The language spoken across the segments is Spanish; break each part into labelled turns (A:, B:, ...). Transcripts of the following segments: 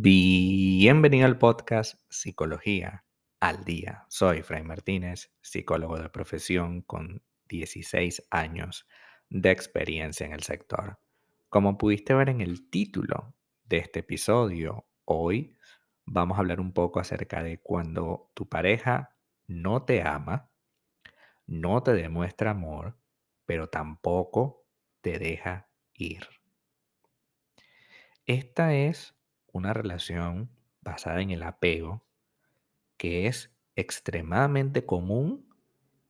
A: Bienvenido al podcast Psicología al Día. Soy Fray Martínez, psicólogo de profesión con 16 años de experiencia en el sector. Como pudiste ver en el título de este episodio, hoy vamos a hablar un poco acerca de cuando tu pareja no te ama, no te demuestra amor, pero tampoco te deja ir. Esta es una relación basada en el apego que es extremadamente común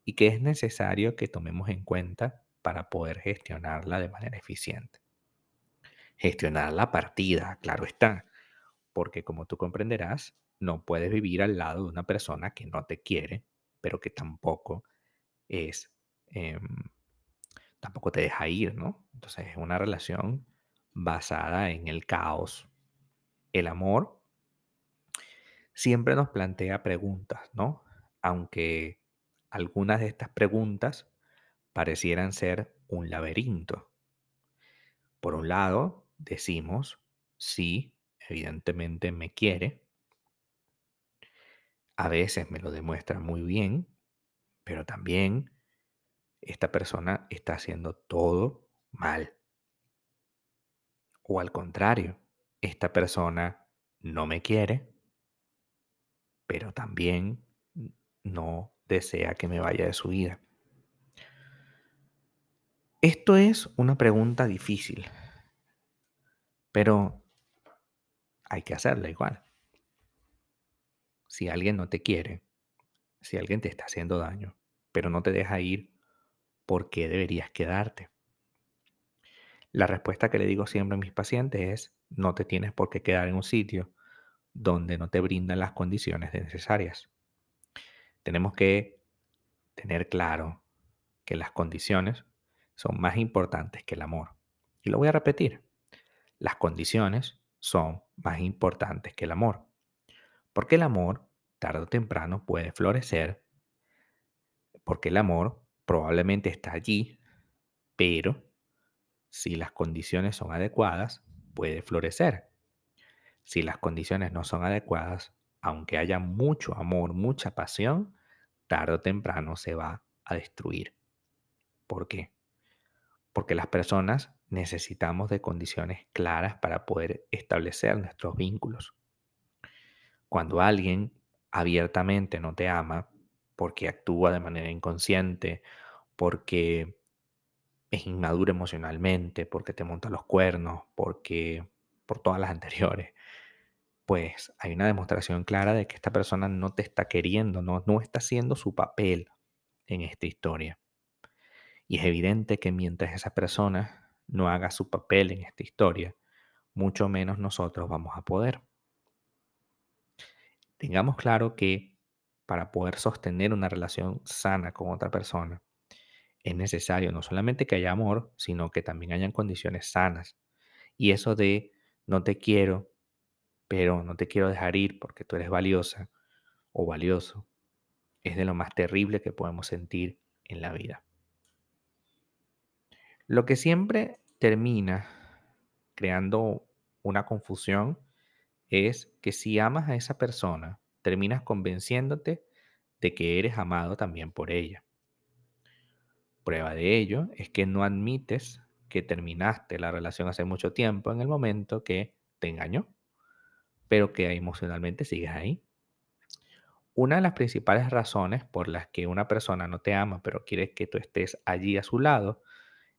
A: y que es necesario que tomemos en cuenta para poder gestionarla de manera eficiente. Gestionar la partida, claro está, porque como tú comprenderás, no puedes vivir al lado de una persona que no te quiere, pero que tampoco es, em, tampoco te deja ir, ¿no? Entonces es una relación basada en el caos. El amor siempre nos plantea preguntas, ¿no? Aunque algunas de estas preguntas parecieran ser un laberinto. Por un lado, decimos, sí, evidentemente me quiere. A veces me lo demuestra muy bien, pero también esta persona está haciendo todo mal. O al contrario, esta persona no me quiere, pero también no desea que me vaya de su vida. Esto es una pregunta difícil, pero hay que hacerla igual. Si alguien no te quiere, si alguien te está haciendo daño, pero no te deja ir, ¿por qué deberías quedarte? La respuesta que le digo siempre a mis pacientes es, no te tienes por qué quedar en un sitio donde no te brindan las condiciones necesarias. Tenemos que tener claro que las condiciones son más importantes que el amor. Y lo voy a repetir. Las condiciones son más importantes que el amor. Porque el amor, tarde o temprano, puede florecer. Porque el amor probablemente está allí, pero si las condiciones son adecuadas, puede florecer. Si las condiciones no son adecuadas, aunque haya mucho amor, mucha pasión, tarde o temprano se va a destruir. ¿Por qué? Porque las personas necesitamos de condiciones claras para poder establecer nuestros vínculos. Cuando alguien abiertamente no te ama, porque actúa de manera inconsciente, porque es inmaduro emocionalmente, porque te monta los cuernos, porque por todas las anteriores, pues hay una demostración clara de que esta persona no te está queriendo, no, no está haciendo su papel en esta historia. Y es evidente que mientras esa persona no haga su papel en esta historia, mucho menos nosotros vamos a poder. Tengamos claro que para poder sostener una relación sana con otra persona, es necesario no solamente que haya amor, sino que también hayan condiciones sanas. Y eso de no te quiero, pero no te quiero dejar ir porque tú eres valiosa o valioso, es de lo más terrible que podemos sentir en la vida. Lo que siempre termina creando una confusión es que si amas a esa persona, terminas convenciéndote de que eres amado también por ella. Prueba de ello es que no admites que terminaste la relación hace mucho tiempo en el momento que te engañó, pero que emocionalmente sigues ahí. Una de las principales razones por las que una persona no te ama, pero quiere que tú estés allí a su lado,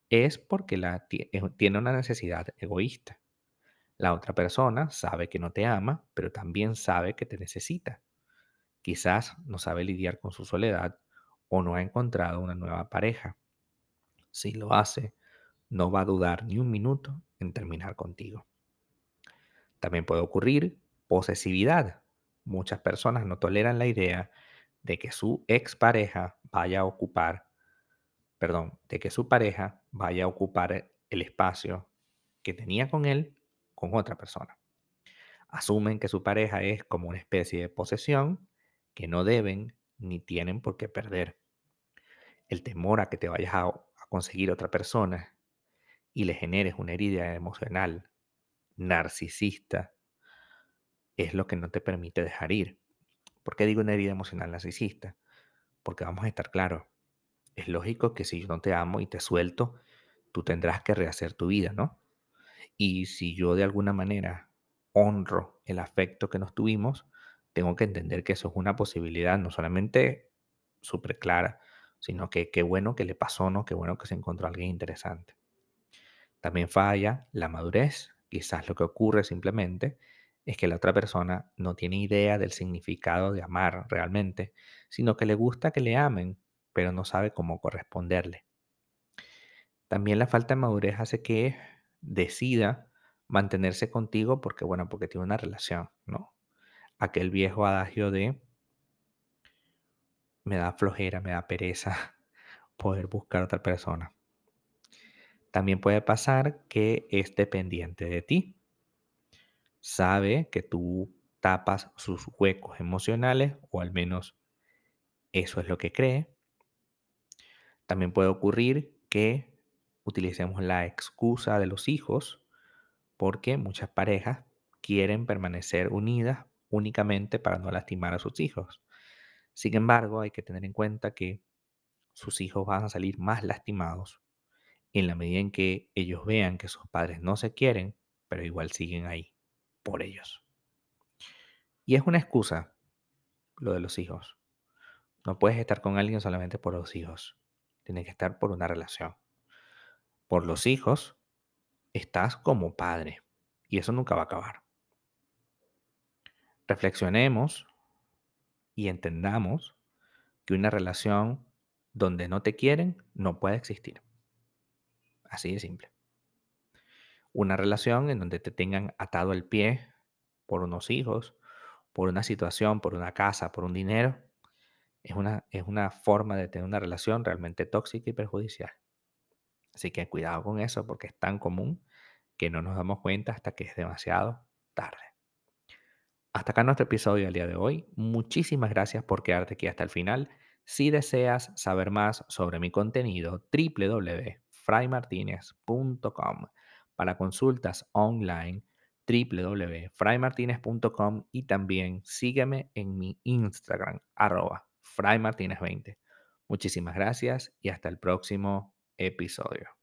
A: es porque la, tiene una necesidad egoísta. La otra persona sabe que no te ama, pero también sabe que te necesita. Quizás no sabe lidiar con su soledad o no ha encontrado una nueva pareja. Si lo hace, no va a dudar ni un minuto en terminar contigo. También puede ocurrir posesividad. Muchas personas no toleran la idea de que su expareja vaya a ocupar perdón, de que su pareja vaya a ocupar el espacio que tenía con él con otra persona. Asumen que su pareja es como una especie de posesión que no deben ni tienen por qué perder. El temor a que te vayas a, conseguir otra persona y le generes una herida emocional narcisista, es lo que no te permite dejar ir. ¿Por qué digo una herida emocional narcisista? Porque vamos a estar claros, es lógico que si yo no te amo y te suelto, tú tendrás que rehacer tu vida, ¿no? Y si yo de alguna manera honro el afecto que nos tuvimos, tengo que entender que eso es una posibilidad no solamente súper clara, sino que qué bueno que le pasó, ¿no? Qué bueno que se encontró alguien interesante. También falla la madurez. Quizás lo que ocurre simplemente es que la otra persona no tiene idea del significado de amar realmente, sino que le gusta que le amen, pero no sabe cómo corresponderle. También la falta de madurez hace que decida mantenerse contigo porque, bueno, porque tiene una relación, ¿no? Aquel viejo adagio de me da flojera, me da pereza poder buscar a otra persona. También puede pasar que es dependiente de ti. Sabe que tú tapas sus huecos emocionales, o al menos eso es lo que cree. También puede ocurrir que utilicemos la excusa de los hijos, porque muchas parejas quieren permanecer unidas únicamente para no lastimar a sus hijos. Sin embargo, hay que tener en cuenta que sus hijos van a salir más lastimados en la medida en que ellos vean que sus padres no se quieren, pero igual siguen ahí por ellos. Y es una excusa lo de los hijos. No puedes estar con alguien solamente por los hijos. Tienes que estar por una relación. Por los hijos, estás como padre. Y eso nunca va a acabar. Reflexionemos y entendamos que una relación donde no te quieren no puede existir. Así de simple. Una relación en donde te tengan atado el pie por unos hijos, por una situación, por una casa, por un dinero, es una, es una forma de tener una relación realmente tóxica y perjudicial. Así que cuidado con eso porque es tan común que no nos damos cuenta hasta que es demasiado tarde. Hasta acá nuestro episodio del día de hoy. Muchísimas gracias por quedarte aquí hasta el final. Si deseas saber más sobre mi contenido, www.fraymartinez.com. Para consultas online, www.fraymartinez.com y también sígueme en mi Instagram, arroba fraymartinez20. Muchísimas gracias y hasta el próximo episodio.